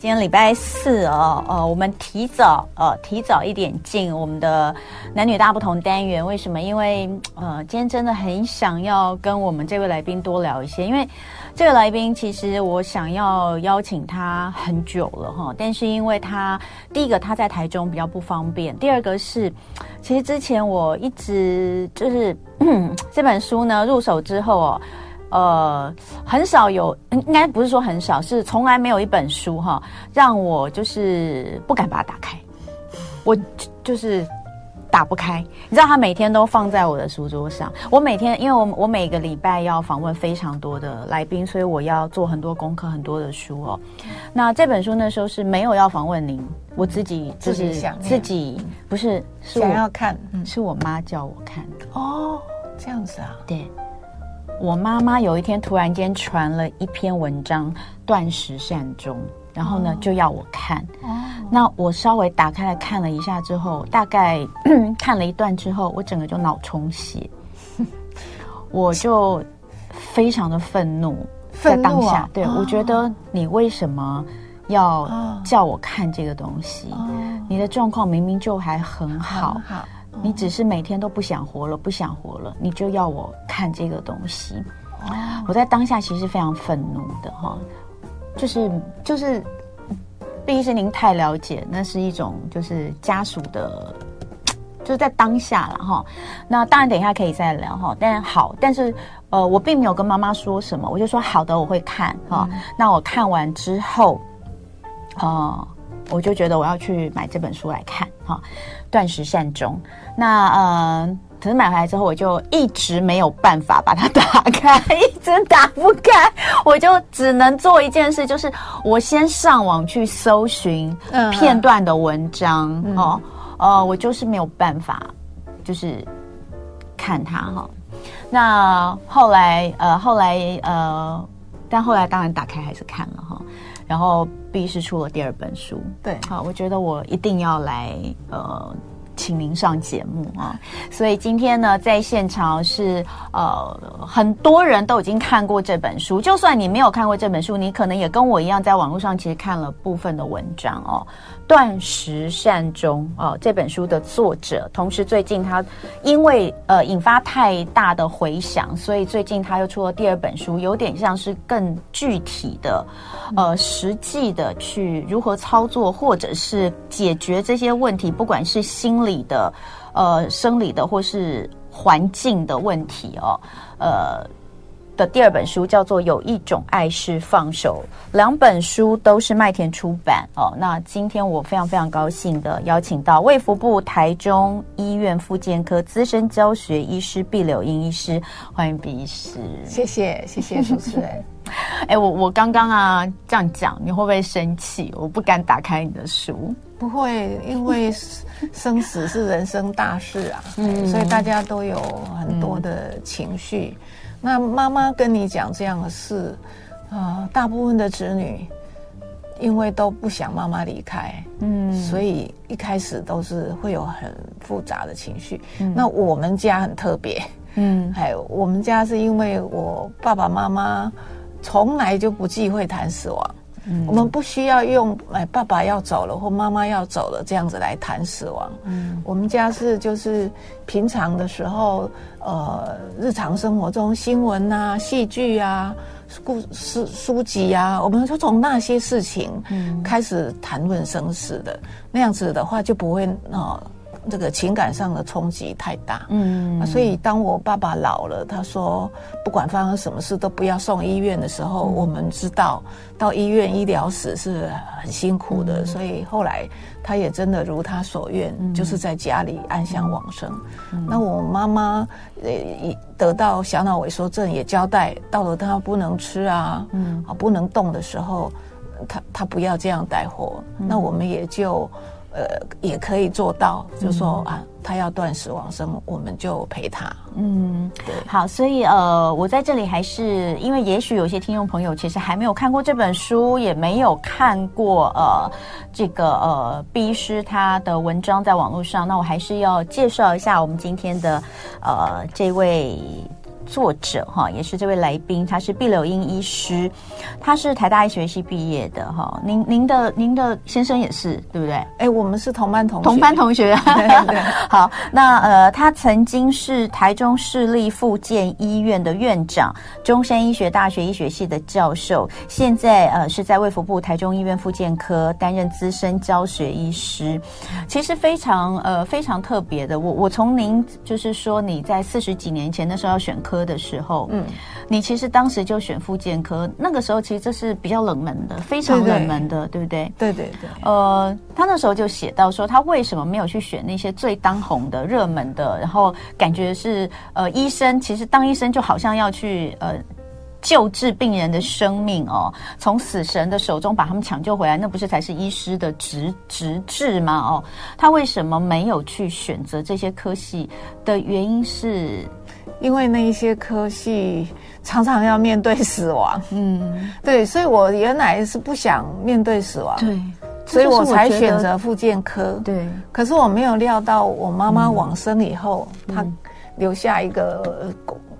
今天礼拜四哦，呃，我们提早呃提早一点进我们的男女大不同单元。为什么？因为呃，今天真的很想要跟我们这位来宾多聊一些。因为这个来宾其实我想要邀请他很久了哈，但是因为他第一个他在台中比较不方便，第二个是其实之前我一直就是 这本书呢入手之后哦。呃，很少有，应该不是说很少，是从来没有一本书哈，让我就是不敢把它打开，我就是打不开。你知道，它每天都放在我的书桌上。我每天，因为我我每个礼拜要访问非常多的来宾，所以我要做很多功课，很多的书哦。那这本书那时候是没有要访问您，我自己就是想自己不是，是我想要看，是我妈叫我看的哦，这样子啊，对。我妈妈有一天突然间传了一篇文章，断食善终，然后呢、哦、就要我看。哦，那我稍微打开来看了一下之后，大概 看了一段之后，我整个就脑充血，我就非常的愤怒，在当下，啊、对、哦、我觉得你为什么要叫我看这个东西？哦、你的状况明明就还很好。很好。你只是每天都不想活了，不想活了，你就要我看这个东西。哦，我在当下其实非常愤怒的哈，就是就是，毕竟是您太了解，那是一种就是家属的，就是在当下了哈。那当然等一下可以再聊哈，但好，但是呃，我并没有跟妈妈说什么，我就说好的，我会看哈。嗯，那我看完之后，呃，我就觉得我要去买这本书来看哈。断食善终，那呃，可是买回来之后，我就一直没有办法把它打开，一直打不开，我就只能做一件事，就是我先上网去搜寻片段的文章、嗯、哦，呃，我就是没有办法，就是看它哈、哦。那后来呃，后来呃，但后来当然打开还是看了哈。然后 B 是出了第二本书，对，好，我觉得我一定要来呃，请您上节目啊。所以今天呢，在现场是呃，很多人都已经看过这本书，就算你没有看过这本书，你可能也跟我一样，在网络上其实看了部分的文章哦。断食善终哦，这本书的作者，同时最近他因为呃引发太大的回响，所以最近他又出了第二本书，有点像是更具体的，呃实际的去如何操作，或者是解决这些问题，不管是心理的、呃生理的，或是环境的问题哦，呃。的第二本书叫做《有一种爱是放手》，两本书都是麦田出版哦。那今天我非常非常高兴的邀请到卫福部台中医院复健科资深教学医师毕柳英医师，欢迎毕医师。谢谢谢谢主持人。哎，我我刚刚啊这样讲，你会不会生气？我不敢打开你的书。不会，因为生死是人生大事啊，嗯，所以大家都有很多的情绪。嗯那妈妈跟你讲这样的事，啊、呃，大部分的子女因为都不想妈妈离开，嗯，所以一开始都是会有很复杂的情绪。嗯、那我们家很特别，嗯，还有我们家是因为我爸爸妈妈从来就不忌讳谈死亡。嗯、我们不需要用哎，爸爸要走了或妈妈要走了这样子来谈死亡。嗯，我们家是就是平常的时候，呃，日常生活中新闻啊、戏剧啊、故事书籍啊，我们就从那些事情开始谈论生死的。嗯、那样子的话就不会呃。这个情感上的冲击太大，嗯，所以当我爸爸老了，他说不管发生什么事都不要送医院的时候，嗯、我们知道到医院医疗室是很辛苦的，嗯、所以后来他也真的如他所愿，嗯、就是在家里安详往生。嗯、那我妈妈呃得到小脑萎缩症，也交代到了他不能吃啊，嗯，啊不能动的时候，他他不要这样带活，嗯、那我们也就。呃，也可以做到，就是说啊，他要断食往生，我们就陪他。嗯，对。好，所以呃，我在这里还是因为也许有些听众朋友其实还没有看过这本书，也没有看过呃这个呃毕医师他的文章在网络上，那我还是要介绍一下我们今天的呃这位作者哈，也是这位来宾，他是毕柳英医师，他是台大医学系毕业的哈。您您的您的先生也是对不对？哎，我们是同班同学。同班同学。对对 好，那呃，他曾经是台中市立复健医院的院长，中山医学大学医学系的教授，现在呃是在卫福部台中医院复健科担任资深教学医师。其实非常呃非常特别的，我我从您就是说你在四十几年前那时候要选科的时候，嗯，你其实当时就选复健科，那个时候其实这是比较冷门的，非常冷门的，对，不对？对对对。呃，他那时候就写到说，他为什么没有去选那些最当红的、热门的，然后感觉是呃医生，其实当医生就好像要去呃。救治病人的生命哦，从死神的手中把他们抢救回来，那不是才是医师的职职志吗？哦，他为什么没有去选择这些科系的原因是，因为那一些科系常常要面对死亡。嗯，对，所以我原来是不想面对死亡，对，所以我才选择复健科。对，可是我没有料到，我妈妈往生以后，嗯、她留下一个。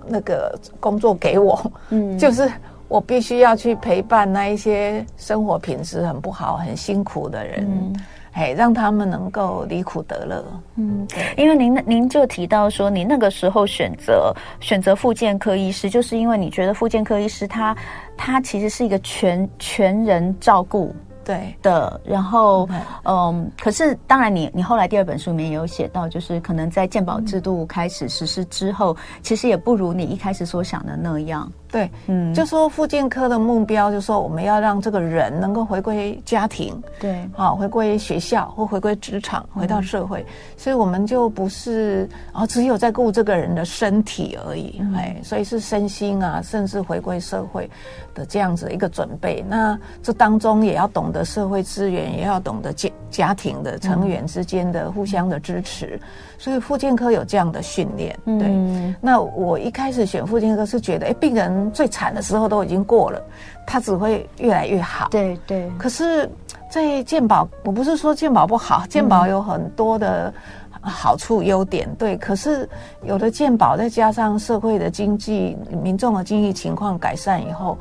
那个工作给我，嗯，就是我必须要去陪伴那一些生活品质很不好、很辛苦的人，嗯，哎，让他们能够离苦得乐，嗯，因为您您就提到说，你那个时候选择选择复健科医师，就是因为你觉得复健科医师他他其实是一个全全人照顾。对的，然后嗯，可是当然你，你你后来第二本书里面也有写到，就是可能在健保制度开始实施之后，嗯，其实也不如你一开始所想的那样。对，嗯，就说复健科的目标，就是说我们要让这个人能够回归家庭，对，啊，回归学校或回归职场，回到社会，嗯，所以我们就不是啊，只有在顾这个人的身体而已，嗯，哎，所以是身心啊，甚至回归社会的这样子一个准备。那这当中也要懂得社会资源，也要懂得家家庭的成员之间的互相的支持。嗯，所以复健科有这样的训练，对。嗯，那我一开始选复健科是觉得，哎，病人。最惨的时候都已经过了，他只会越来越好。对对。可是，在健保，我不是说健保不好，健保有很多的好处、优点。对，可是有的健保再加上社会的经济、民众的经济情况改善以后，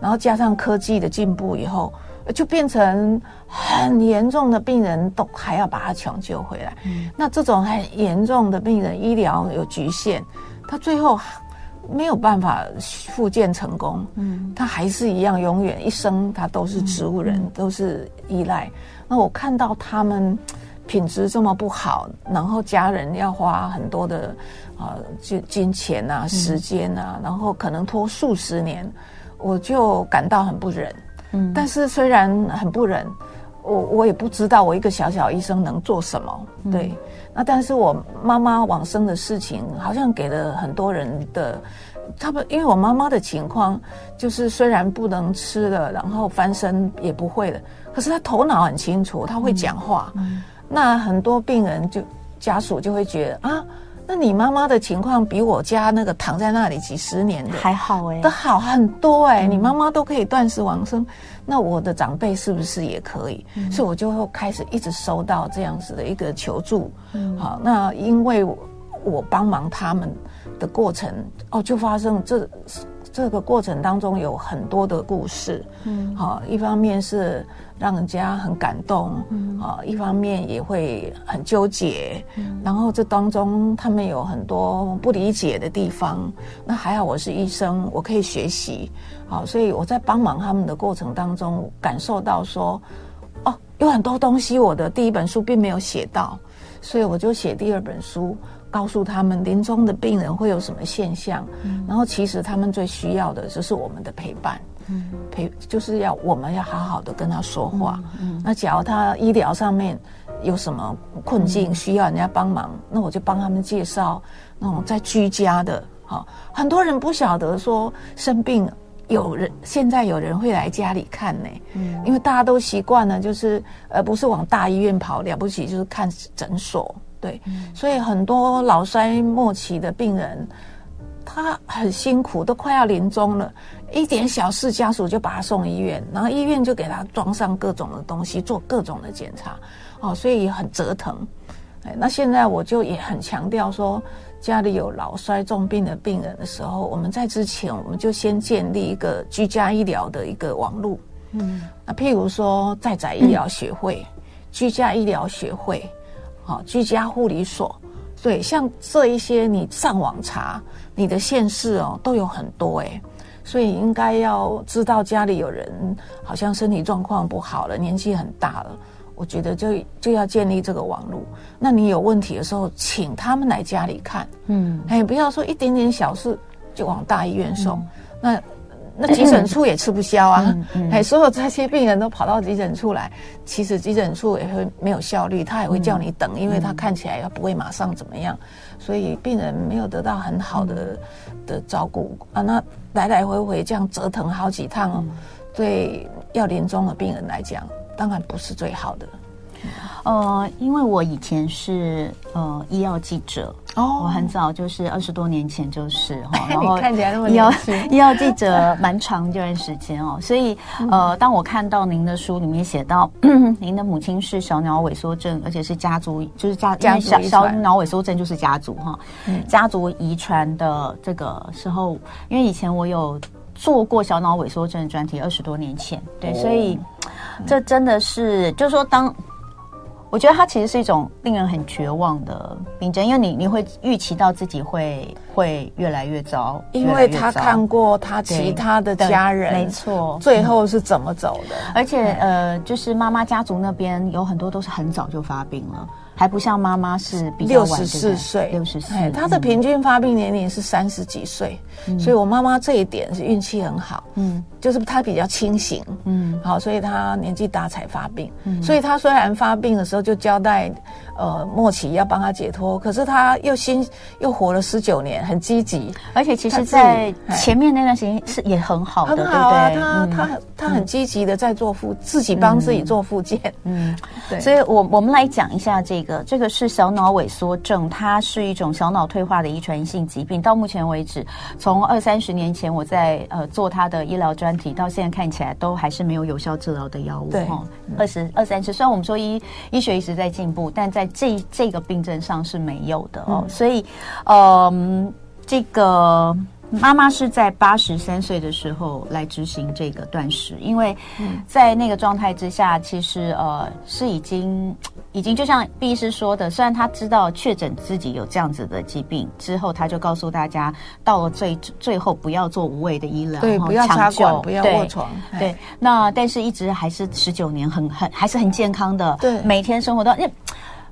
然后加上科技的进步以后，就变成很严重的病人都还要把他抢救回来。嗯。那这种很严重的病人，医疗有局限，他最后。没有办法复健成功，嗯，他还是一样，永远一生他都是植物人，嗯、都是依赖。那我看到他们品质这么不好，然后家人要花很多的啊金金钱啊、时间啊，嗯、然后可能拖数十年，我就感到很不忍。嗯，但是虽然很不忍，我我也不知道我一个小小医生能做什么，对。嗯那但是我妈妈往生的事情，好像给了很多人的，他们因为我妈妈的情况，就是虽然不能吃了，然后翻身也不会了，可是她头脑很清楚，她会讲话。嗯，那很多病人就家属就会觉得啊。那你妈妈的情况比我家那个躺在那里几十年的还好哎，都好很多哎。你妈妈都可以断食亡生，那我的长辈是不是也可以？所以我就会开始一直收到这样子的一个求助。嗯好，那因为我帮忙他们的过程哦，就发生这这个过程当中有很多的故事。嗯，好，一方面是。让人家很感动，嗯啊，一方面也会很纠结，嗯，然后这当中他们有很多不理解的地方。那还好我是医生，我可以学习，好，所以我在帮忙他们的过程当中，感受到说，哦，有很多东西我的第一本书并没有写到，所以我就写第二本书，告诉他们临终的病人会有什么现象，嗯，然后其实他们最需要的就是我们的陪伴。嗯，陪就是要我们要好好的跟他说话。嗯，嗯，那假如他医疗上面有什么困境，需要人家帮忙，嗯，那我就帮他们介绍那种在居家的。好，很多人不晓得说生病有人现在有人会来家里看呢。嗯，因为大家都习惯了，就是呃不是往大医院跑，了不起就是看诊所。对，嗯，所以很多老衰末期的病人。他很辛苦，都快要临终了，一点小事家属就把他送医院，然后医院就给他装上各种的东西，做各种的检查，哦，所以很折腾。哎，那现在我就也很强调说，家里有老衰重病的病人的时候，我们在之前我们就先建立一个居家医疗的一个网络。嗯，那譬如说在宅医疗学会、嗯、居家医疗学会、好居家护理所，对，像这一些你上网查，你的县市哦都有很多哎，所以应该要知道家里有人好像身体状况不好了，年纪很大了。我觉得就就要建立这个网络。那你有问题的时候，请他们来家里看。嗯，哎，不要说一点点小事就往大医院送。嗯、那那急诊 处也吃不消啊。哎、所有这些病人都跑到急诊处来，其实急诊处也会没有效率，他也会叫你等，嗯、因为他看起来也不会马上怎么样，所以病人没有得到很好的的照顾啊。那来来回回这样折腾好几趟哦，对要临终的病人来讲。当然不是最好的，呃，因为我以前是呃医药记者哦，我很早就是二十多年前就是哈，然后看起来那么医药，医药记者蛮长一段时间哦，所以 呃，当我看到您的书里面写到 您的母亲是小脑萎缩症，而且是家族，就是家家小小脑萎缩症就是家族哈，家族遗传的这个时候，因为以前我有。做过小脑萎缩症专题，二十多年前，对，哦、所以这真的是，就是说，当我觉得它其实是一种令人很绝望的病症，因为你你会预期到自己会会越来越糟，因为他看过他其他的家人，没错，最后是怎么走的，而且呃，就是妈妈家族那边有很多都是很早就发病了。还不像妈妈是比较晚，六十四岁，六十四，她的平均发病年龄是三十几岁，嗯，所以我妈妈这一点是运气很好，嗯，就是她比较清醒，嗯，好，所以她年纪大才发病，嗯，所以她虽然发病的时候就交代。呃，末期要帮他解脱，可是他又新又活了十九年，很积极，而且其实，在前面那段时间是也很好的，很好啊，对对？他、嗯、他他很积极的在做复、嗯，自己帮自己做复健，嗯，对，所以我我们来讲一下这个，这个是小脑萎缩症，它是一种小脑退化的遗传性疾病。到目前为止，从二三十年前我在呃做他的医疗专题，到现在看起来都还是没有有效治疗的药物，对，二十二三十，虽然我们说医医学一直在进步，但在这这个病症上是没有的哦，嗯、所以，嗯，这个妈妈是在八十三岁的时候来执行这个断食，因为在那个状态之下，其实呃是已经已经就像毕医师说的，虽然他知道确诊自己有这样子的疾病之后，他就告诉大家，到了最最后不要做无谓的医疗，对，不要插管，不要卧床，对，对，那但是一直还是十九年很很还是很健康的，对，每天生活都因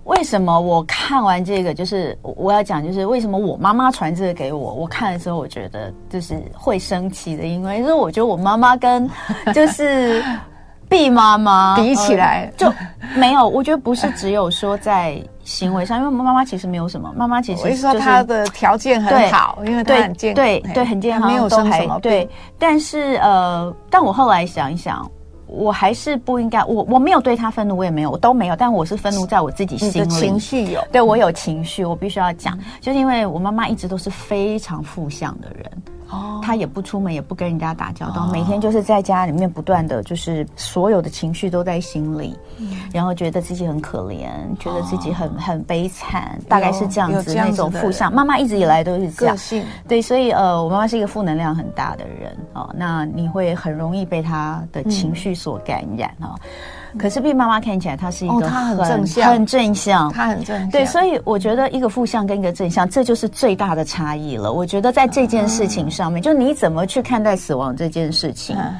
为。什么我看完这个，就是我要讲，就是为什么我妈妈传这个给我，我看的时候，我觉得就是会生气的，因为就是我觉得我妈妈跟就是 B 妈妈比起来，就没有，我觉得不是只有说在行为上，因为妈妈其实没有什么，妈妈其实就是说她的条件很好，因为她很健对对，对很健康，没有生什么病，对，但是呃，但我后来想一想。我还是不应该，我我没有对他愤怒，我也没有，我都没有。但我是愤怒在我自己心里，情绪有，对我有情绪，我必须要讲，就是因为我妈妈一直都是非常负向的人。哦，他也不出门，也不跟人家打交道，哦，每天就是在家里面不断的就是所有的情绪都在心里，嗯，然后觉得自己很可怜，哦，觉得自己很很悲惨，大概是这样子那种负向。妈妈一直以来都是这样，对，所以呃，我妈妈是一个负能量很大的人哦，那你会很容易被她的情绪所感染啊。嗯可是，B 妈妈看起来她是一个很、正向，很正向，她很正向。对，所以我觉得一个负向跟一个正向，这就是最大的差异了。我觉得在这件事情上面，嗯、就你怎么去看待死亡这件事情，嗯、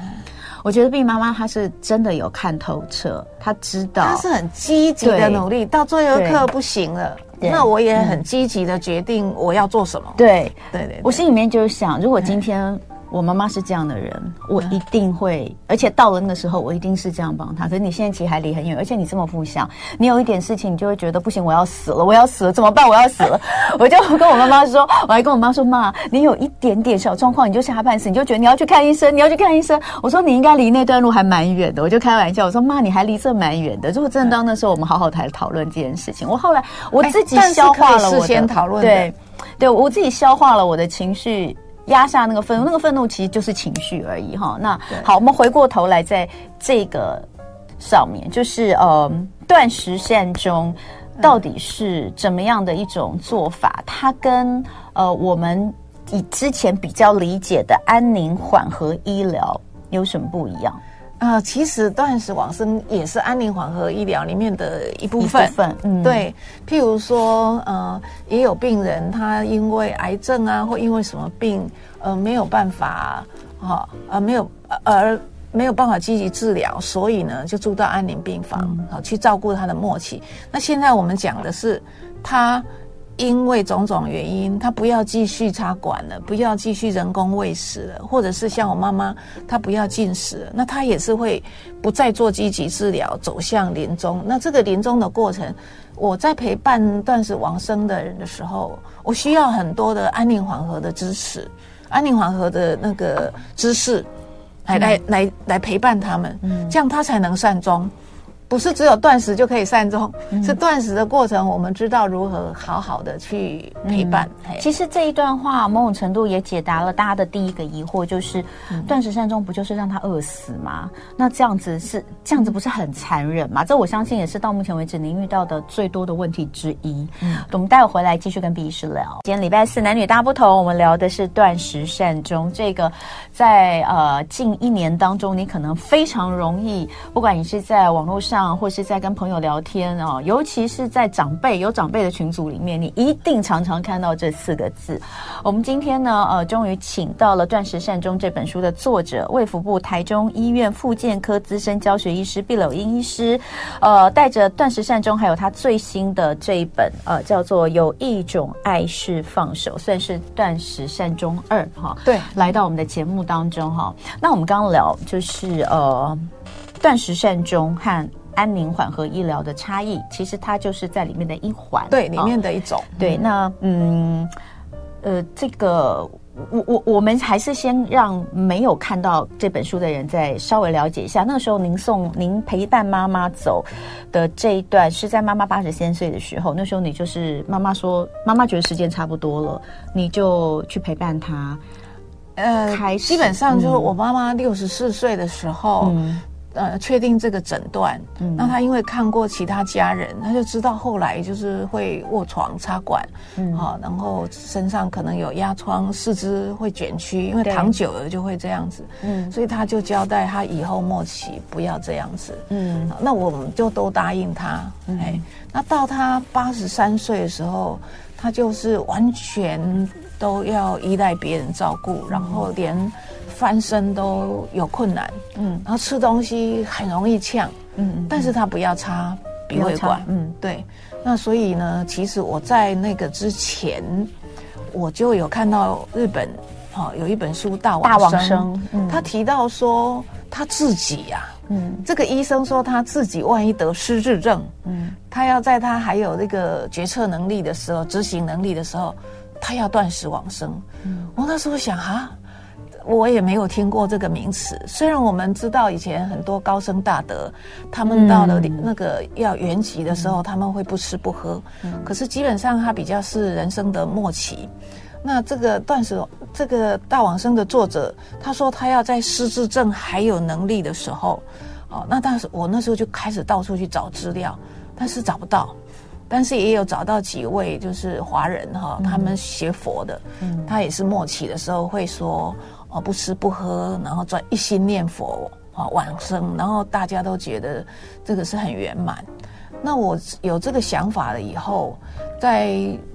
我觉得毕妈妈她是真的有看透彻，她知道，她是很积极的努力，到最后一刻不行了，那我也很积极的决定我要做什么。对，对对，对，我心里面就是想，如果今天。我妈妈是这样的人，我一定会，而且到了那个时候，我一定是这样帮她。可是你现在其实还离很远，而且你这么负向，你有一点事情，你就会觉得不行，我要死了，我要死了，怎么办？我要死了，我就跟我妈妈说，我还跟我妈说，妈，你有一点点小状况，你就吓半死，你就觉得你要去看医生，你要去看医生。我说你应该离那段路还蛮远的，我就开玩笑，我说妈，你还离这蛮远的。如果真的到那时候，我们好好谈讨论这件事情。我后来我自己消化了我的，事先讨论，对，对我自己消化了我的情绪。压下那个愤怒，那个愤怒其实就是情绪而已哈。那好，我们回过头来，在这个上面，就是呃，断食善终，到底是怎么样的一种做法？它跟呃我们以之前比较理解的安宁缓和医疗有什么不一样？啊、呃，其实断食往生也是安宁缓和医疗里面的一部分。部分嗯，对。譬如说，呃，也有病人他因为癌症啊，或因为什么病，呃，没有办法，哈、哦，呃，没有，而没有办法积极治疗，所以呢，就住到安宁病房，好、嗯、去照顾他的末期。那现在我们讲的是他。因为种种原因，他不要继续插管了，不要继续人工喂食了，或者是像我妈妈，她不要进食了，那她也是会不再做积极治疗，走向临终。那这个临终的过程，我在陪伴断食往生的人的时候，我需要很多的安宁缓和的支持，安宁缓和的那个知识，来来来来陪伴他们，这样他才能善终。不是只有断食就可以善终，嗯、是断食的过程，我们知道如何好好的去陪伴。嗯、其实这一段话某种程度也解答了大家的第一个疑惑，就是、嗯、断食善终不就是让他饿死吗？那这样子是这样子不是很残忍吗？这我相信也是到目前为止您遇到的最多的问题之一。嗯，我们待会回来继续跟毕医师聊。今天礼拜四男女大不同，我们聊的是断食善终。这个在呃近一年当中，你可能非常容易，不管你是在网络上。或是在跟朋友聊天哦，尤其是在长辈有长辈的群组里面，你一定常常看到这四个字。我们今天呢，呃，终于请到了《断食善终》这本书的作者，卫福部台中医院复健科资深教学医师毕柳英医师，呃，带着《断食善终》还有他最新的这一本，呃，叫做《有一种爱是放手》，算是《断食善终二》哈。对，来到我们的节目当中哈。那我们刚刚聊就是呃，断食善终和。安宁缓和医疗的差异，其实它就是在里面的一环，对，里面的一种。哦、对，那嗯，呃，这个我我我们还是先让没有看到这本书的人再稍微了解一下。那个时候，您送您陪伴妈妈走的这一段，是在妈妈八十三岁的时候。那时候你就是妈妈说，妈妈觉得时间差不多了，你就去陪伴她。呃，基本上就是我妈妈六十四岁的时候。嗯呃，确定这个诊断，嗯，那他因为看过其他家人，他就知道后来就是会卧床插管，嗯，好，然后身上可能有压疮，四肢会卷曲，因为躺久了就会这样子，嗯，所以他就交代他以后末期不要这样子，嗯，那我们就都答应他，哎，那到他八十三岁的时候，他就是完全都要依赖别人照顾，然后连。翻身都有困难，嗯，然后吃东西很容易呛，嗯，但是他不要插鼻胃管，嗯，对。那所以呢，其实我在那个之前，我就有看到日本，哦，有一本书《大往生》，大往生，嗯，他提到说他自己呀，嗯，这个医生说他自己万一得失智症，嗯，他要在他还有那个决策能力的时候，执行能力的时候，他要断食往生。嗯，我那时候想哈。我也没有听过这个名词。虽然我们知道以前很多高僧大德，他们到了那个要圆寂的时候，他们会不吃不喝。可是基本上他比较是人生的末期。那这个断食，这个大往生的作者，他说他要在失智症还有能力的时候，哦，那当时我那时候就开始到处去找资料，但是找不到。但是也有找到几位就是华人哈，他们学佛的，他也是末期的时候会说。哦，不吃不喝，然后专一心念佛啊，往生，然后大家都觉得这个是很圆满。那我有这个想法了以后，在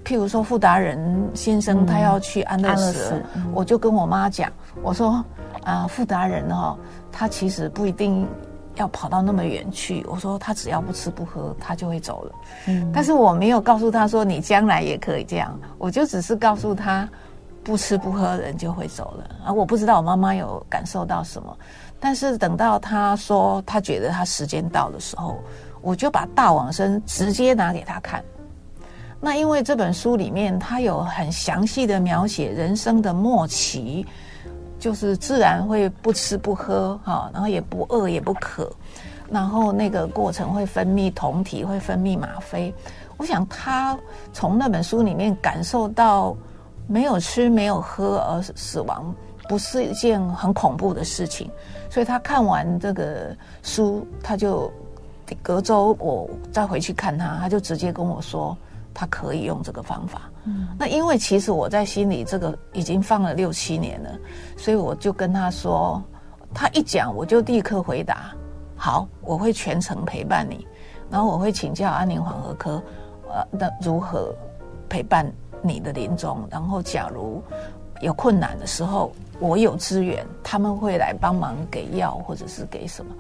譬如说傅达人先生他要去安乐死，嗯、我就跟我妈讲，我说啊，傅达人哦，他其实不一定要跑到那么远去。我说他只要不吃不喝，他就会走了。嗯，但是我没有告诉他说你将来也可以这样，我就只是告诉他。不吃不喝的人就会走了啊！我不知道我妈妈有感受到什么，但是等到她说她觉得她时间到的时候，我就把大往生直接拿给她看。那因为这本书里面它有很详细的描写人生的末期，就是自然会不吃不喝哈，然后也不饿也不渴，然后那个过程会分泌酮体，会分泌吗啡。我想他从那本书里面感受到。没有吃没有喝而死亡，不是一件很恐怖的事情，所以他看完这个书，他就隔周我再回去看他，他就直接跟我说他可以用这个方法。嗯，那因为其实我在心里这个已经放了六七年了，所以我就跟他说，他一讲我就立刻回答，好，我会全程陪伴你，然后我会请教安宁缓和科，呃，那如何陪伴你的临终，然后假如有困难的时候，我有资源，他们会来帮忙给药或者是给什么。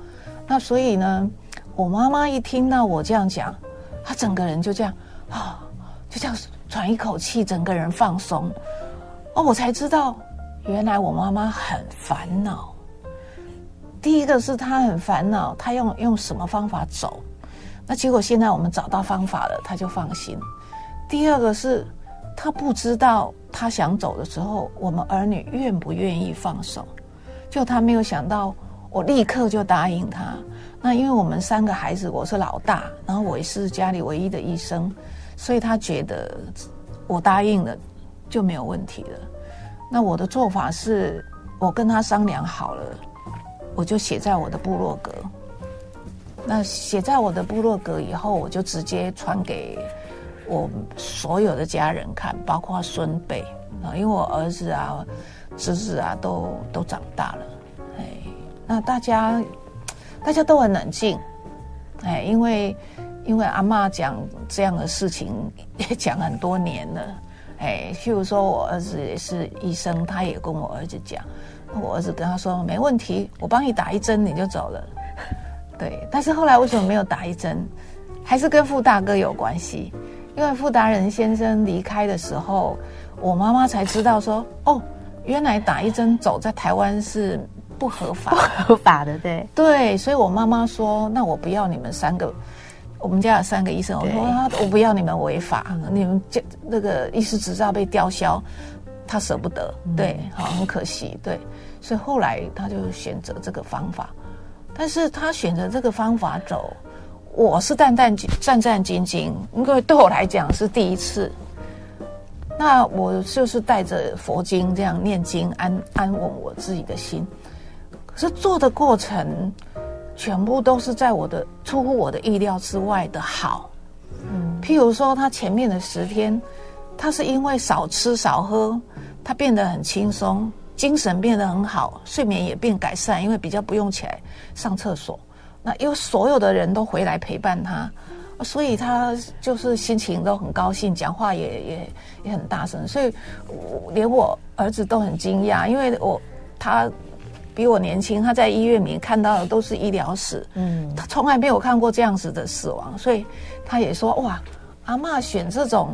那所以呢，我妈妈一听到我这样讲，她整个人就这样啊，就这样喘一口气，整个人放松。哦，我才知道，原来我妈妈很烦恼。第一个是她很烦恼，她用用什么方法走？那结果现在我们找到方法了，她就放心。第二个是他不知道，他想走的时候，我们儿女愿不愿意放手？就他没有想到。我立刻就答应他。那因为我们三个孩子，我是老大，然后我也是家里唯一的医生，所以他觉得我答应了就没有问题了。那我的做法是，我跟他商量好了，我就写在我的部落格。那写在我的部落格以后，我就直接传给我所有的家人看，包括孙辈啊，因为我儿子啊、侄子啊都都长大了。哎那大家，大家都很冷静，哎，因为因为阿嬷讲这样的事情也讲很多年了，哎，譬如说我儿子也是医生，他也跟我儿子讲，我儿子跟他说没问题，我帮你打一针你就走了，对。但是后来为什么没有打一针？还是跟傅大哥有关系，因为傅达仁先生离开的时候，我妈妈才知道说，哦，原来打一针走在台湾是。不合法，不合法的，对。对，所以我妈妈说：“那我不要你们三个，我们家有三个医生，我说我不要你们违法，你们这那个医师执照被吊销，他舍不得，对，好，很可惜，对，所以后来他就选择这个方法，但是他选择这个方法走，我是战战战战兢兢，因为对我来讲是第一次，那我就是带着佛经这样念经，安安稳我自己的心。”可是做的过程，全部都是在我的出乎我的意料之外的好。嗯，譬如说，他前面的十天，他是因为少吃少喝，他变得很轻松，精神变得很好，睡眠也变改善，因为比较不用起来上厕所。那因为所有的人都回来陪伴他，所以他就是心情都很高兴，讲话也也也很大声，所以我连我儿子都很惊讶，因为我他。比我年轻，他在医院里面看到的都是医疗史，嗯，他从来没有看过这样子的死亡，所以他也说哇，阿嬷选这种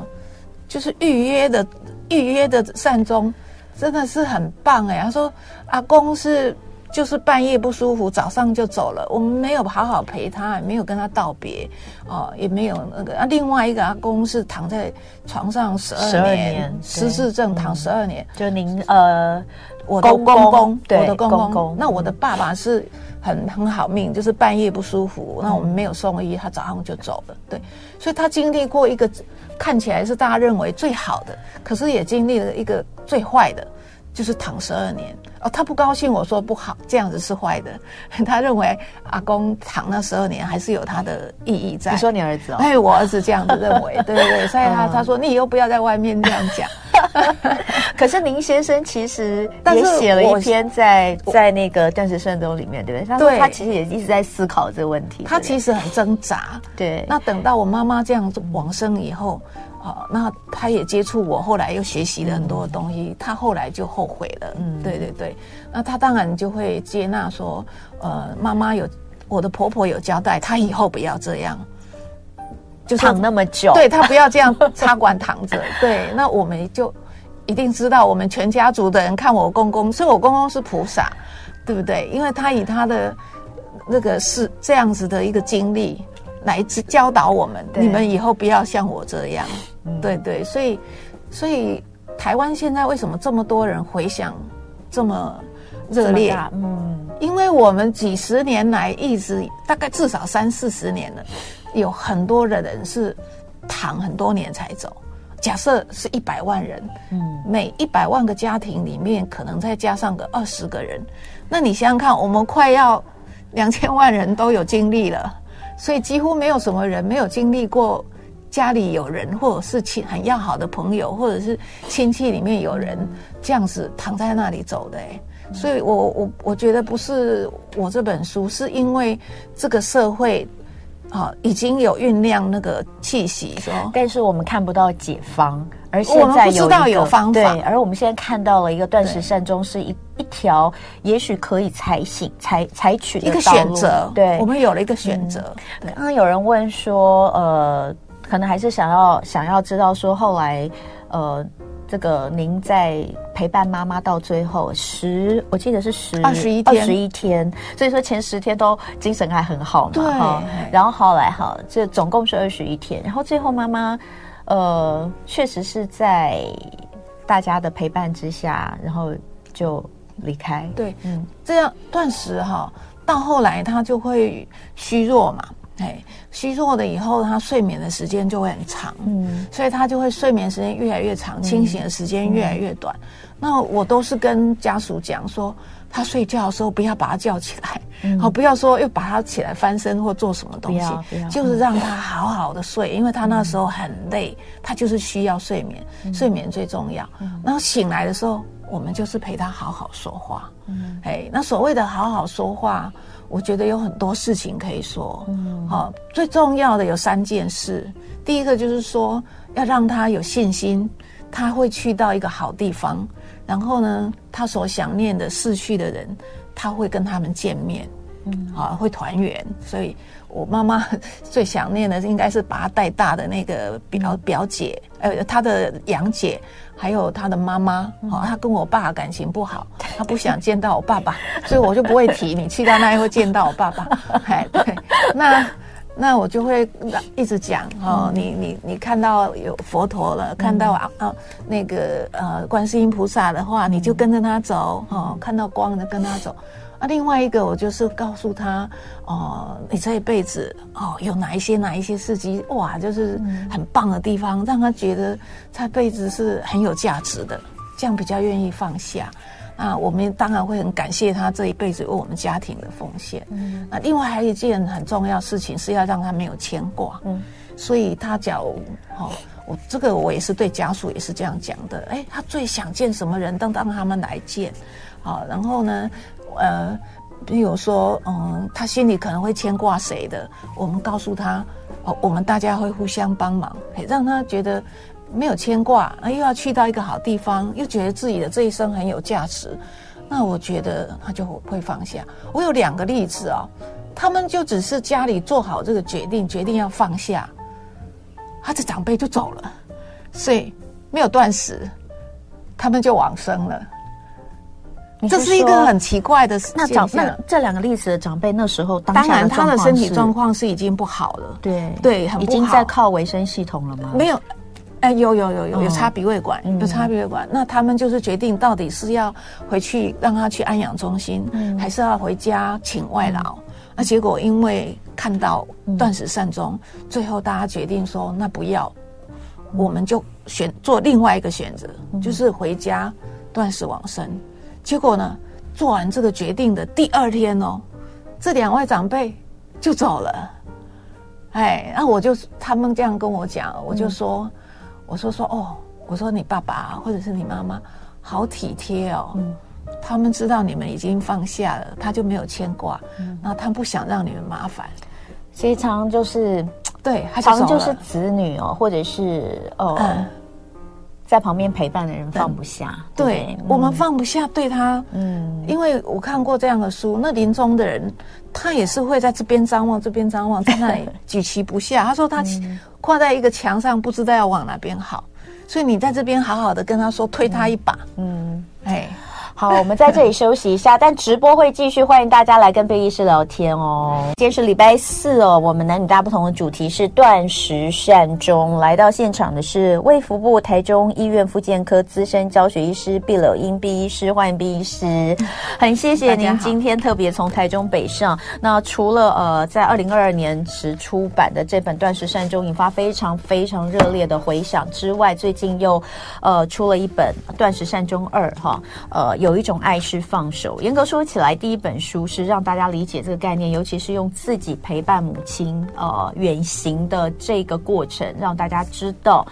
就是预约的预约的善终，真的是很棒哎。他说阿公是就是半夜不舒服，早上就走了，我们没有好好陪他，也没有跟他道别哦，也没有那个啊。另外一个阿公是躺在床上十二年，失智症躺十二年，嗯，就您呃。我的公公，公公对我的公公，公公，那我的爸爸是很很好命，就是半夜不舒服，那我们没有送医，他早上就走了。对，所以他经历过一个看起来是大家认为最好的，可是也经历了一个最坏的，就是躺十二年。哦，他不高兴，我说不好，这样子是坏的。他认为阿公躺那十二年还是有他的意义在。你说你儿子哦？哎，我儿子这样子认为，对对对，所以他他说你以后不要在外面这样讲。可是林先生其实也写了一篇在在那个断食圣斗里面，对不对？他说他其实也一直在思考这个问题，他其实很挣扎。对，那等到我妈妈这样往生以后，啊，那他也接触我，后来又学习了很多东西，他后来就后悔了。嗯，对对对，那他当然就会接纳说，呃，妈妈有我的婆婆有交代，她以后不要这样。就躺那么久，对，她不要这样 插管躺着。对，那我们就一定知道，我们全家族的人看我公公，所以我公公是菩萨，对不对？因为他以他的那个是这样子的一个经历来教导我们，你们以后不要像我这样。嗯、对对，所以所以台湾现在为什么这么多人回响这么热烈？嗯，因为我们几十年来一直大概至少三四十年了。有很多的人是躺很多年才走，假设是一百万人，嗯，每一百万个家庭里面可能再加上个二十个人，那你想想看，我们快要两千万人都有经历了，所以几乎没有什么人没有经历过家里有人，或者是亲很要好的朋友，或者是亲戚里面有人这样子躺在那里走的。哎，所以我我我觉得不是我这本书，是因为这个社会。啊，已经有酝酿那个气息，说，但是我们看不到解方，而现在有不知道有方法，对，而我们现在看到了一个断食善终是一一条，也许可以采行采采取的一个选择，对，我们有了一个选择。刚刚有人问说，呃，可能还是想要想要知道说，后来，呃。这个您在陪伴妈妈到最后十，我记得是十二十一天，二十一天，所以说前十天都精神还很好嘛，对。然后后来哈，这总共是二十一天，然后最后妈妈，呃，确实是在大家的陪伴之下，然后就离开。对，嗯，这样断食哈，到后来他就会虚弱嘛。哎，虚弱了以后，他睡眠的时间就会很长，嗯，所以他就会睡眠时间越来越长，清醒的时间越来越短。嗯、那我都是跟家属讲说，他睡觉的时候不要把他叫起来，好、嗯，不要说又把他起来翻身或做什么东西，就是让他好好的睡，因为他那时候很累，他就是需要睡眠，嗯、睡眠最重要。嗯、然后醒来的时候，我们就是陪他好好说话，嗯，哎，那所谓的好好说话。我觉得有很多事情可以说，嗯，好，最重要的有三件事。第一个就是说，要让他有信心，他会去到一个好地方，然后呢，他所想念的逝去的人，他会跟他们见面，嗯，啊，会团圆。所以我妈妈最想念的应该是把她带大的那个表表姐，呃，她的杨姐。还有她的妈妈，哦，她跟我爸感情不好，她不想见到我爸爸，所以我就不会提你去到那里会见到我爸爸。哎，对，那那我就会一直讲哦，你你你看到有佛陀了，看到啊啊那个呃观世音菩萨的话，你就跟着他走哦，看到光的跟他走。啊，另外一个我就是告诉他，哦，你这一辈子哦，有哪一些哪一些事迹，哇，就是很棒的地方，让他觉得他辈子是很有价值的，这样比较愿意放下。啊，我们当然会很感谢他这一辈子为我们家庭的奉献。嗯，那另外还有一件很重要事情是要让他没有牵挂。嗯，所以他讲，哦，我这个我也是对家属也是这样讲的。哎，他最想见什么人，都让他们来见。好，然后呢？呃，比如说，嗯，他心里可能会牵挂谁的，我们告诉他，哦，我们大家会互相帮忙，让他觉得没有牵挂，那又要去到一个好地方，又觉得自己的这一生很有价值，那我觉得他就会放下。我有两个例子哦，他们就只是家里做好这个决定，决定要放下，他的长辈就走了，所以没有断食，他们就往生了。这是一个很奇怪的事情。那长那这两个例子的长辈那时候当，当然他的身体状况是已经不好了。对对，很不好，已经在靠维生系统了吗？没有，哎，有有有有有插鼻胃管，有插鼻胃管。那他们就是决定到底是要回去让他去安养中心，嗯、还是要回家请外劳？嗯、那结果因为看到断食善终，嗯、最后大家决定说那不要，我们就选做另外一个选择，嗯、就是回家断食往生。结果呢，做完这个决定的第二天哦，这两位长辈就走了。哎，那我就他们这样跟我讲，我就说，嗯、我说说哦，我说你爸爸或者是你妈妈好体贴哦，嗯、他们知道你们已经放下了，他就没有牵挂，嗯、那他不想让你们麻烦，所以常常就是对，常常就是子女哦，或者是哦。嗯在旁边陪伴的人放不下，对，我们放不下对他，嗯，因为我看过这样的书，那临终的人他也是会在这边张望，这边张望，在那里举棋不下。他说他跨在一个墙上，不知道要往哪边好，所以你在这边好好的跟他说，推他一把，嗯，哎。好，我们在这里休息一下，但直播会继续，欢迎大家来跟贝医师聊天哦。今天是礼拜四哦，我们男女大不同的主题是断食善终。来到现场的是卫福部台中医院复健科资深教学医师毕柳英毕医师，欢迎毕医师。很谢谢您今天特别从台中北上。那除了呃，在二零二二年时出版的这本《断食善终》引发非常非常热烈的回响之外，最近又呃出了一本《断食善终二》哈，呃。有一种爱是放手。严格说起来，第一本书是让大家理解这个概念，尤其是用自己陪伴母亲呃远行的这个过程，让大家知道。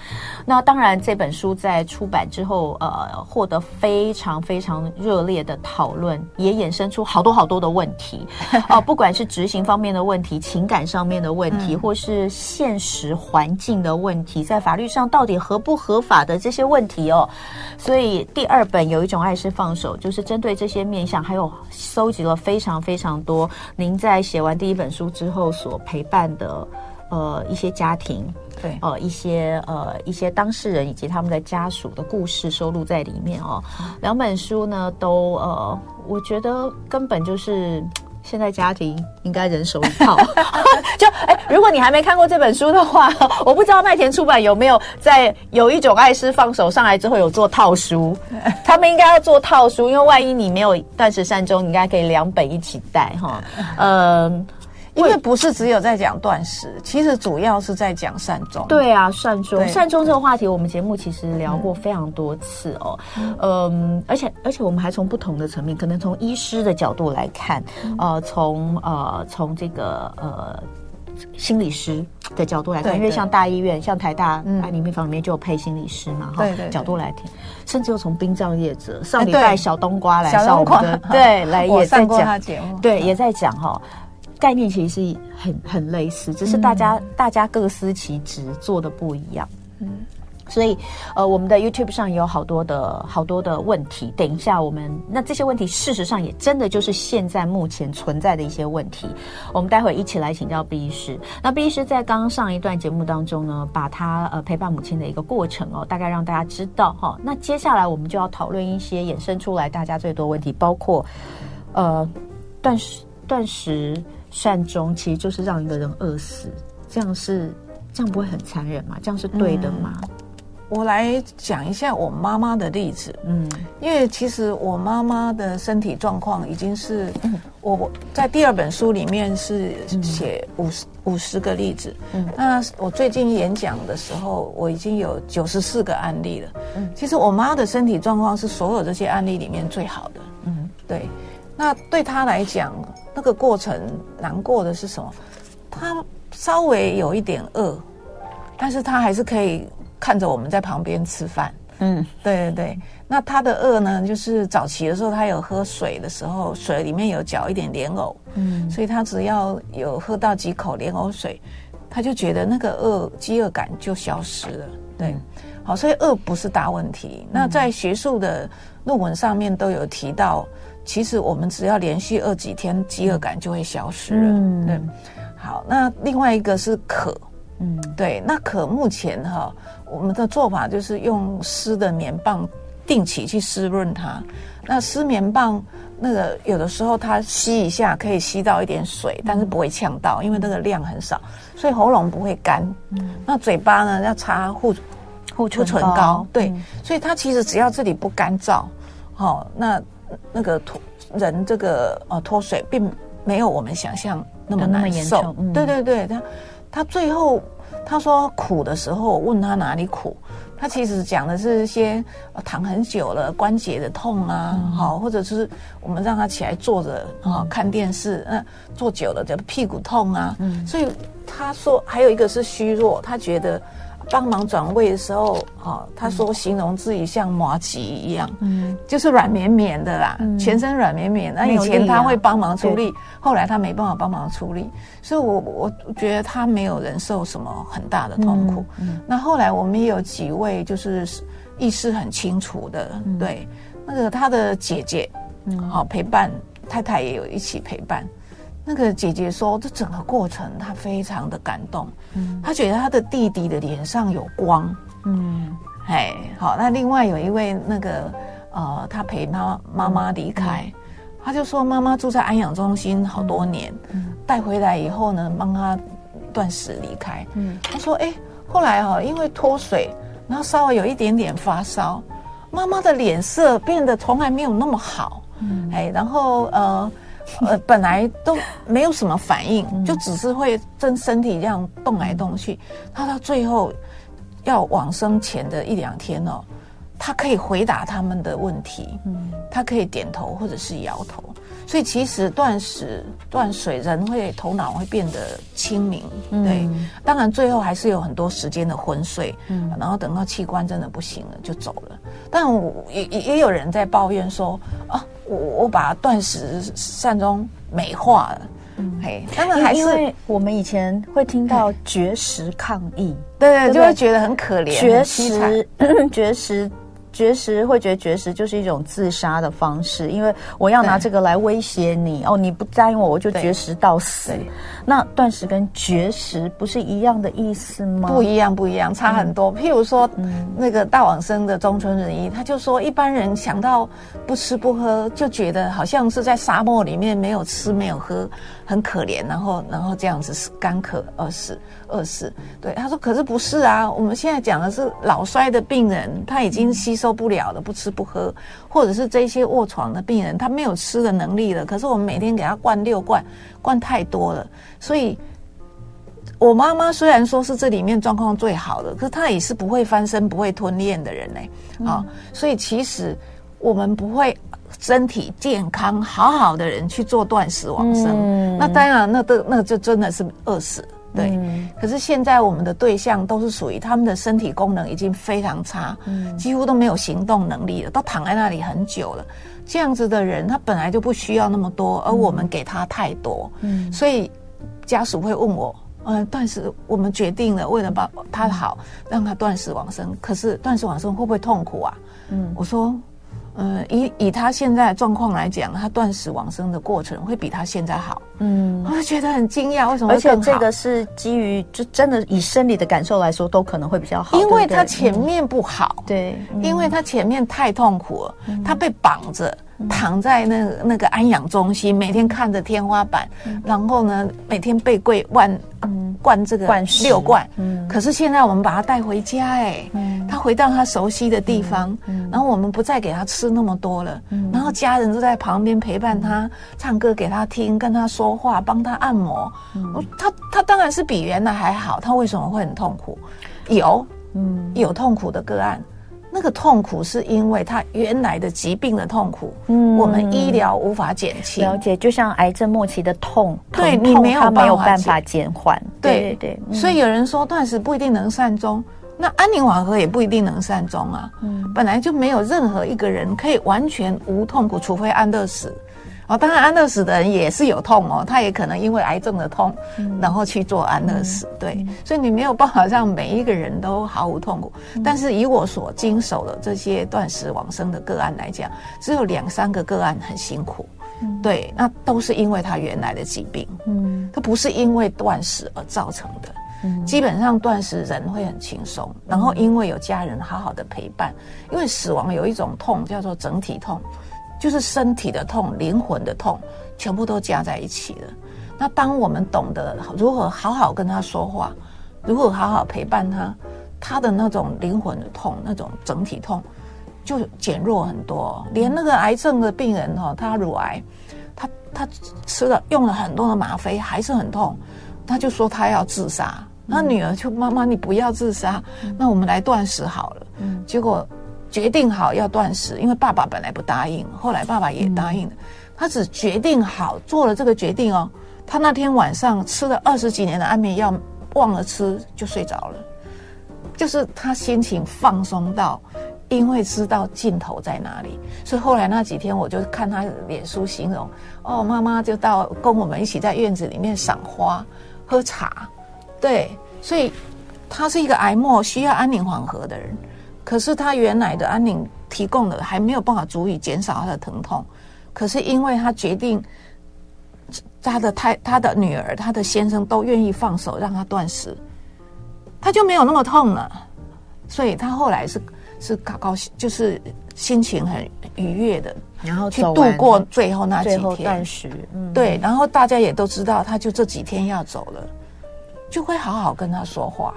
那当然，这本书在出版之后，呃，获得非常非常热烈的讨论，也衍生出好多好多的问题哦、呃，不管是执行方面的问题、情感上面的问题，或是现实环境的问题，在法律上到底合不合法的这些问题哦。所以第二本有一种爱是放手，就是针对这些面向，还有搜集了非常非常多您在写完第一本书之后所陪伴的呃一些家庭，对，呃一些呃一些当事人以及他们的家属的故事收录在里面哦。两本书呢都呃，我觉得根本就是。现在家庭应该人手一套，就哎，如果你还没看过这本书的话，我不知道麦田出版有没有在有一种爱是放手上来之后有做套书，他们应该要做套书，因为万一你没有断食善终，你应该可以两本一起带哈，嗯。因为不是只有在讲断食，其实主要是在讲善终。对啊，善终，善终这个话题，我们节目其实聊过非常多次哦。嗯，嗯，而且而且我们还从不同的层面，可能从医师的角度来看，嗯、呃，从呃从这个呃心理师的角度来看，因为像大医院，像台大安宁病房里面就有配心理师嘛，哈，角度来听，甚至又从殡葬业者，上礼拜小冬瓜来上我们的，对，来 也在讲，对，也在讲哈。概念其实是很很类似，只是大家、嗯、大家各司其职，做的不一样。嗯，所以呃，我们的 YouTube 上也有好多的好多的问题。等一下，我们那这些问题事实上也真的就是现在目前存在的一些问题。我们待会一起来请教 B 医师。那 B 医师在刚刚上一段节目当中呢，把他呃陪伴母亲的一个过程哦，大概让大家知道哈、哦。那接下来我们就要讨论一些衍生出来大家最多问题，包括呃断食断食。善终其实就是让一个人饿死，这样是这样不会很残忍吗？这样是对的吗？嗯，我来讲一下我妈妈的例子，嗯，因为其实我妈妈的身体状况已经是，我在第二本书里面是写五十五十个例子，嗯，那我最近演讲的时候，我已经有九十四个案例了，嗯，其实我妈的身体状况是所有这些案例里面最好的，嗯，对。那对他来讲，那个过程难过的是什么？他稍微有一点饿，但是他还是可以看着我们在旁边吃饭。嗯，对对对。那他的饿呢，就是早期的时候，他有喝水的时候，水里面有搅一点莲藕。嗯，所以他只要有喝到几口莲藕水，他就觉得那个饿饥饿感就消失了。对，嗯、好，所以饿不是大问题。那在学术的论文上面都有提到。其实我们只要连续饿几天，饥饿感就会消失了。嗯，对。好，那另外一个是渴，嗯，对。那渴目前哈，我们的做法就是用湿的棉棒定期去湿润它。那湿棉棒那个有的时候它吸一下可以吸到一点水，但是不会呛到，因为那个量很少，所以喉咙不会干。嗯，那嘴巴呢要擦护护唇膏，对。所以它其实只要这里不干燥，好那。那个脱人这个呃脱水并没有我们想象那么难受，嗯、对对对，他他最后他说苦的时候，问他哪里苦，他其实讲的是一些躺很久了关节的痛啊，好、嗯，或者是我们让他起来坐着啊看电视，那坐久了就屁股痛啊，嗯、所以他说还有一个是虚弱，他觉得。帮忙转位的时候，哦，他说形容自己像麻吉一样，嗯，就是软绵绵的啦，嗯、全身软绵绵。那以前他会帮忙出力，对。后来他没办法帮忙出力，所以我我觉得他没有人受什么很大的痛苦。那后来我们也有几位就是意识很清楚的，嗯、对，那个他的姐姐，嗯，好陪伴太太也有一起陪伴。那个姐姐说，这整个过程她非常的感动，嗯，她觉得她的弟弟的脸上有光，嗯，哎，好，那另外有一位那个呃，她陪她妈妈离开，嗯、她就说妈妈住在安养中心好多年，嗯，带回来以后呢，帮她断食离开，嗯，她说，哎，后来哈、哦，因为脱水，然后稍微有一点点发烧，妈妈的脸色变得从来没有那么好，嗯，哎，然后呃。呃，本来都没有什么反应，嗯、就只是会跟身体这样动来动去。他到最后要往生前的一两天哦，他可以回答他们的问题，嗯，他可以点头或者是摇头。所以其实断食断水，人会头脑会变得清明，对。嗯、当然最后还是有很多时间的昏睡，嗯，然后等到器官真的不行了就走了。但我也也也有人在抱怨说啊，我我把断食善终美化了，嗯，嘿，当然还是因为我们以前会听到绝食抗议，对对，对，就会觉得很可怜，绝食，绝食。绝食会觉得绝食就是一种自杀的方式，因为我要拿这个来威胁你哦，你不答应我，我就绝食到死。那断食跟绝食不是一样的意思吗？不一样，不一样，差很多。嗯、譬如说，嗯、那个大往生的中村仁一，他就说，一般人想到不吃不喝，就觉得好像是在沙漠里面没有吃没有喝，很可怜，然后然后这样子是干渴而死。饿死，对他说，可是不是啊？我们现在讲的是老衰的病人，他已经吸收不了了，不吃不喝，或者是这些卧床的病人，他没有吃的能力了。可是我们每天给他灌六罐，灌太多了。所以，我妈妈虽然说是这里面状况最好的，可是她也是不会翻身、不会吞咽的人呢。啊，所以其实我们不会身体健康好好的人去做断食往生，嗯、那当然，那都那就真的是饿死。对，嗯、可是现在我们的对象都是属于他们的身体功能已经非常差，嗯、几乎都没有行动能力了，都躺在那里很久了。这样子的人，他本来就不需要那么多，而我们给他太多，嗯，所以家属会问我，嗯、呃，断食我们决定了，为了把他好，让他断食往生，可是断食往生会不会痛苦啊？嗯，我说。呃，以以他现在的状况来讲，他断食往生的过程会比他现在好。嗯，我就觉得很惊讶，为什么？而且这个是基于就真的以生理的感受来说，都可能会比较好。因为他前面不好，嗯、对，因为他前面太痛苦了，嗯、他被绑着。躺在那个那个安养中心，每天看着天花板，嗯、然后呢，每天被跪灌，嗯，灌这个六罐。嗯，可是现在我们把他带回家，哎，嗯，他回到他熟悉的地方，然后我们不再给他吃那么多了，嗯，然后家人都在旁边陪伴他，唱歌给他听，跟他说话，帮他按摩。嗯，他他当然是比原来还好，他为什么会很痛苦？有，嗯，有痛苦的个案。那个痛苦是因为他原来的疾病的痛苦，嗯，我们医疗无法减轻。了解，就像癌症末期的痛，对痛你没有没有办法减缓。对对对，嗯、所以有人说断食不一定能善终，那安宁缓和也不一定能善终啊。嗯，本来就没有任何一个人可以完全无痛苦，除非安乐死。哦，当然安乐死的人也是有痛哦，他也可能因为癌症的痛，嗯、然后去做安乐死。嗯、对，嗯、所以你没有办法让每一个人都毫无痛苦。嗯、但是以我所经手的这些断食往生的个案来讲，只有两三个个案很辛苦。嗯、对，那都是因为他原来的疾病。嗯，他不是因为断食而造成的。嗯，基本上断食人会很轻松，然后因为有家人好好的陪伴，因为死亡有一种痛叫做整体痛。就是身体的痛、灵魂的痛，全部都加在一起了。那当我们懂得如何好好跟他说话，如何好好陪伴他，他的那种灵魂的痛、那种整体痛就减弱很多。连那个癌症的病人哈，他乳癌，他他吃了用了很多的吗啡，还是很痛，他就说他要自杀。那女儿就妈妈，你不要自杀，那我们来断食好了。结果。决定好要断食，因为爸爸本来不答应，后来爸爸也答应了。嗯、他只决定好做了这个决定哦。他那天晚上吃了二十几年的安眠药，忘了吃就睡着了。就是他心情放松到，因为知道尽头在哪里。所以后来那几天，我就看他脸书形容哦，妈妈就到跟我们一起在院子里面赏花、喝茶。对，所以他是一个癌末需要安宁缓和的人。可是他原来的安宁提供的还没有办法足以减少他的疼痛，可是因为他决定，他的太他的女儿、他的先生都愿意放手让他断食，他就没有那么痛了，所以他后来是是高高兴，就是心情很愉悦的，然后去度过最后那几天断食。嗯，对，然后大家也都知道，他就这几天要走了，就会好好跟他说话，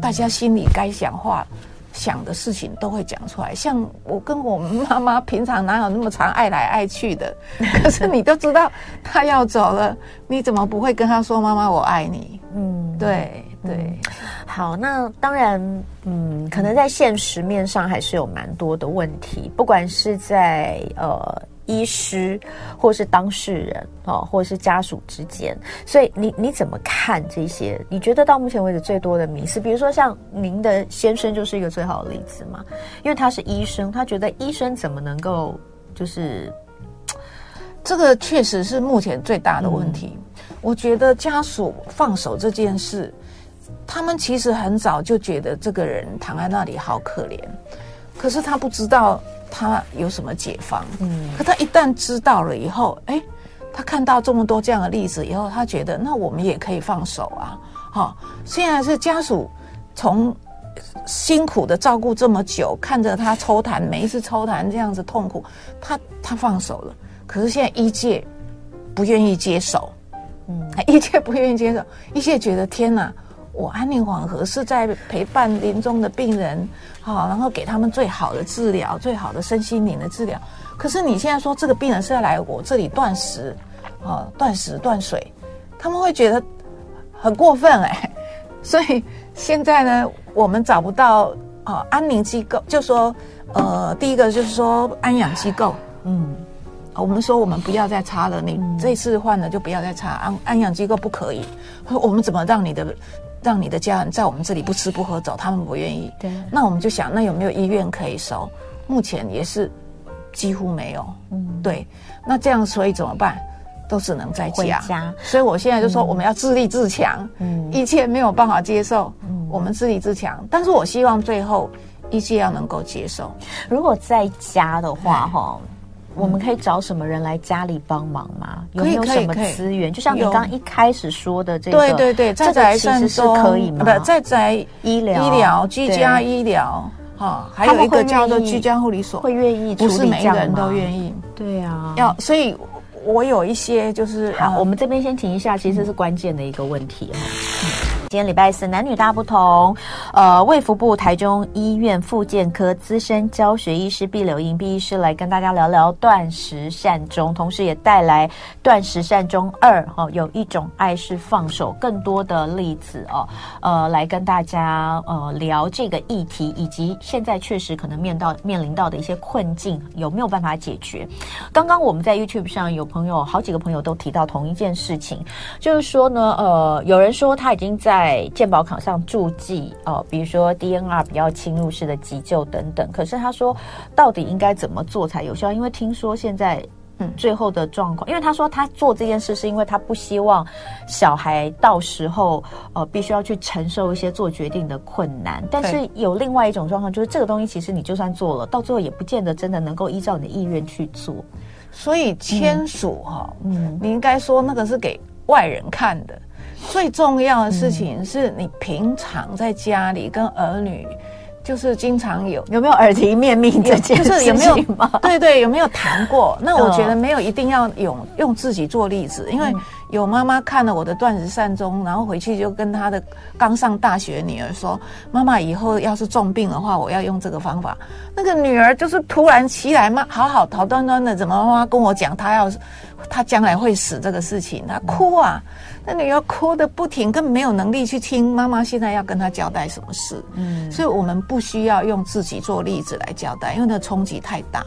大家心里该讲话。想的事情都会讲出来，像我跟我们妈妈平常哪有那么常爱来爱去的？可是你都知道她要走了，你怎么不会跟她说妈妈我爱你？嗯，对对，好，那当然，嗯，可能在现实面上还是有蛮多的问题，不管是在呃医师，或是当事人哦，或者是家属之间，所以你你怎么看这些？你觉得到目前为止最多的迷思，比如说像您的先生就是一个最好的例子嘛，因为他是医生，他觉得医生怎么能够就是 这个确实是目前最大的问题。嗯，我觉得家属放手这件事。他们其实很早就觉得这个人躺在那里好可怜，可是他不知道他有什么解放。嗯，可他一旦知道了以后，哎，他看到这么多这样的例子以后，他觉得那我们也可以放手啊。好、哦，现在是家属从辛苦的照顾这么久，看着他抽痰，每一次抽痰这样子痛苦，他他放手了。可是现在医界不愿意接手，嗯，医界不愿意接手，医界觉得天哪。我安宁缓和是在陪伴临终的病人，好，然后给他们最好的治疗，最好的身心灵的治疗。可是你现在说这个病人是要来我这里断食，啊，断食断水，他们会觉得很过分哎。所以现在呢，我们找不到啊安宁机构，就说呃，第一个就是说安养机构，嗯，我们说我们不要再插了，你这次换了就不要再插安安养机构不可以，我们怎么让你的？让你的家人在我们这里不吃不喝走，他们不愿意。对，那我们就想，那有没有医院可以收？目前也是几乎没有。嗯，对。那这样，所以怎么办？都只能在家。家。所以我现在就说，我们要自立自强。嗯，一切没有办法接受，嗯，我们自立自强。但是我希望最后一切要能够接受。如果在家的话，哈。我们可以找什么人来家里帮忙吗？有没有什么资源？就像你刚刚一开始说的这个，对对对，在宅其实是可以吗？不，在宅医疗、医疗居家医疗，哈，还有一个叫做居家护理所，会愿意，不是每个人都愿意。对啊，要所以，我有一些就是，好，我们这边先停一下，其实是关键的一个问题哈。今天礼拜四，男女大不同。呃，卫福部台中医院复健科资深教学医师毕柳英毕医师来跟大家聊聊断食善终，同时也带来断食善终二哈，有一种爱是放手，更多的例子哦，呃，来跟大家呃聊这个议题，以及现在确实可能面到面临到的一些困境，有没有办法解决？刚刚我们在 YouTube 上有朋友，好几个朋友都提到同一件事情，就是说呢，呃，有人说他已经在。在健保卡上注记哦，比如说 DNR 比较侵入式的急救等等。可是他说，到底应该怎么做才有效？因为听说现在嗯，最后的状况，因为他说他做这件事是因为他不希望小孩到时候呃必须要去承受一些做决定的困难。但是有另外一种状况，就是这个东西其实你就算做了，到最后也不见得真的能够依照你的意愿去做。所以签署哈，嗯，你应该说那个是给外人看的。最重要的事情是你平常在家里跟儿女，就是经常有有没有耳提面命这件事情？就是有没有对对，有没有谈过？那我觉得没有一定要用用自己做例子，因为有妈妈看了我的断食善终，然后回去就跟她的刚上大学女儿说：“妈妈以后要是重病的话，我要用这个方法。”那个女儿就是突然起来嘛，好好好端端的，怎么妈妈跟我讲她要她将来会死这个事情，她哭啊。那女儿哭得不停，根本没有能力去听妈妈现在要跟她交代什么事。嗯，所以我们不需要用自己做例子来交代，因为那冲击太大。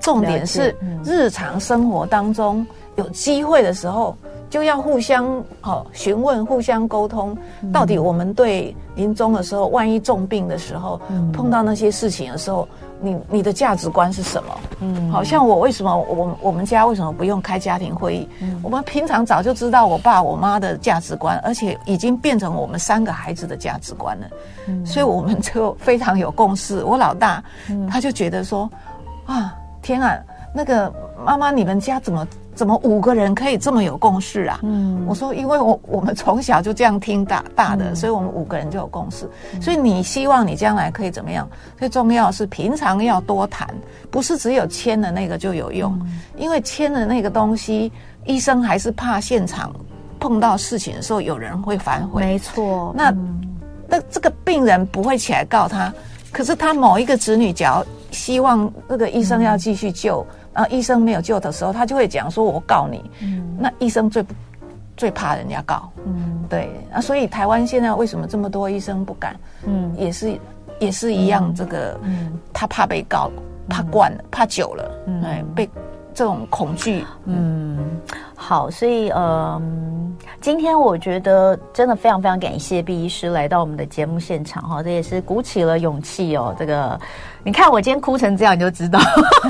重点是日常生活当中有机会的时候，就要互相哦询问、互相沟通，到底我们对临终的时候，万一重病的时候，碰到那些事情的时候。你你的价值观是什么？嗯，好像我为什么我我们家为什么不用开家庭会议？嗯，我们平常早就知道我爸我妈的价值观，而且已经变成我们三个孩子的价值观了。嗯，所以我们就非常有共识。我老大，他就觉得说，啊，天啊，那个妈妈，你们家怎么？怎么五个人可以这么有共识啊？嗯，我说，因为我我们从小就这样听大大的，所以我们五个人就有共识。所以你希望你将来可以怎么样？最重要是平常要多谈，不是只有签的那个就有用，因为签的那个东西，医生还是怕现场碰到事情的时候有人会反悔。没错，那那这个病人不会起来告他，可是他某一个子女，只要希望那个医生要继续救。然后医生没有救的时候，他就会讲说：“我告你。”嗯，那医生最不最怕人家告。嗯，对。啊，所以台湾现在为什么这么多医生不敢？嗯，也是也是一样，这个嗯，他怕被告，怕惯了，怕久了，嗯，哎，被这种恐惧，嗯，好，所以嗯，今天我觉得真的非常非常感谢毕医师来到我们的节目现场哈，这也是鼓起了勇气哦，这个。你看我今天哭成这样，你就知道，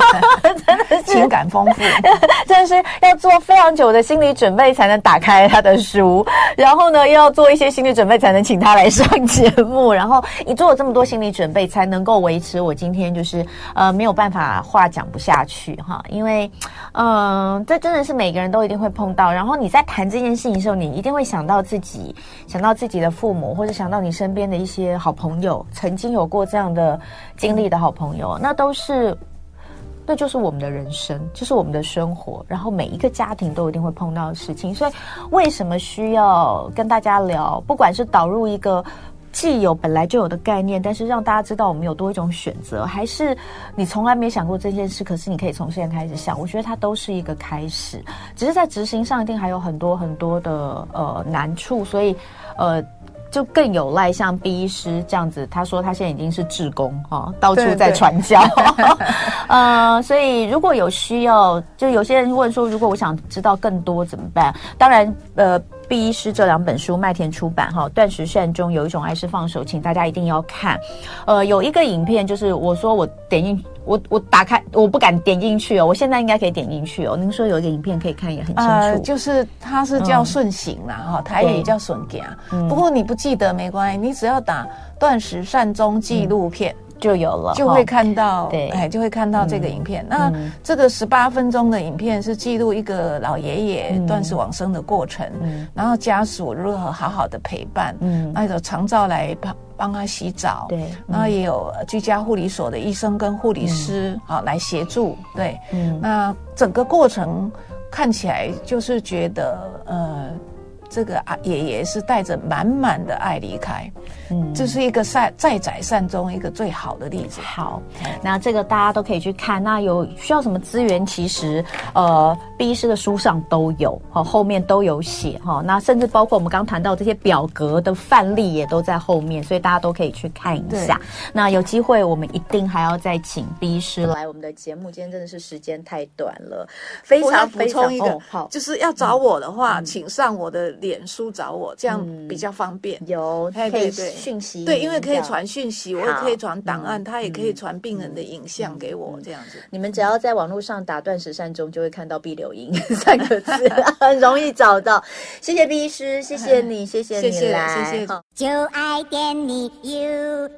真的是情感丰富，真的是要做非常久的心理准备才能打开他的书，然后呢，又要做一些心理准备才能请他来上节目，然后你做了这么多心理准备，才能够维持我今天就是呃没有办法话讲不下去哈，因为嗯、呃，这真的是每个人都一定会会碰到，然后你在谈这件事情的时候，你一定会想到自己，想到自己的父母，或者想到你身边的一些好朋友，曾经有过这样的经历的。好朋友，那都是，那就是我们的人生，就是我们的生活，然后每一个家庭都一定会碰到的事情。所以，为什么需要跟大家聊？不管是导入一个既有本来就有的概念，但是让大家知道我们有多一种选择，还是你从来没想过这件事，可是你可以从现在开始想。我觉得它都是一个开始，只是在执行上一定还有很多很多的呃难处，所以呃。就更有赖像毕医师这样子，他说他现在已经是志工哈，到处在传教，呃，所以如果有需要，就有些人问说，如果我想知道更多怎么办？当然，呃。毕医师这两本书麦田出版哈，断食善终有一种爱是放手，请大家一定要看。呃，有一个影片，就是我说我点进，我我打开，我不敢点进去哦，我现在应该可以点进去哦。您说有一个影片可以看，也很清楚。呃，就是它是叫顺行啦哈，嗯、台语叫顺行。不过你不记得没关系，你只要打断食善终纪录片。嗯就有了，就会看到，对，哎，就会看到这个影片。那这个十八分钟的影片是记录一个老爷爷断食往生的过程，然后家属如何好好的陪伴，嗯，那有长照来帮帮他洗澡，对，然后也有居家护理所的医生跟护理师啊来协助，对，嗯，那整个过程看起来就是觉得，呃。这个啊，爷爷是带着满满的爱离开，嗯，这是一个善在宰善中一个最好的例子。好，那这个大家都可以去看。那有需要什么资源？其实呃，毕医师的书上都有，哈，后面都有写哈。那甚至包括我们刚谈到这些表格的范例也都在后面，所以大家都可以去看一下。那有机会我们一定还要再请毕医师来我们的节目。今天真的是时间太短了，非常非常一个、哦、好，就是要找我的话，嗯、请上我的。脸书找我，这样比较方便。有可以讯息，对，因为可以传讯息，我也可以传档案，他也可以传病人的影像给我，这样子。你们只要在网络上打“断食善终”，就会看到毕柳营三个字，很容易找到。谢谢毕医师，谢谢你，谢谢你来，谢谢。就爱点你 UFO。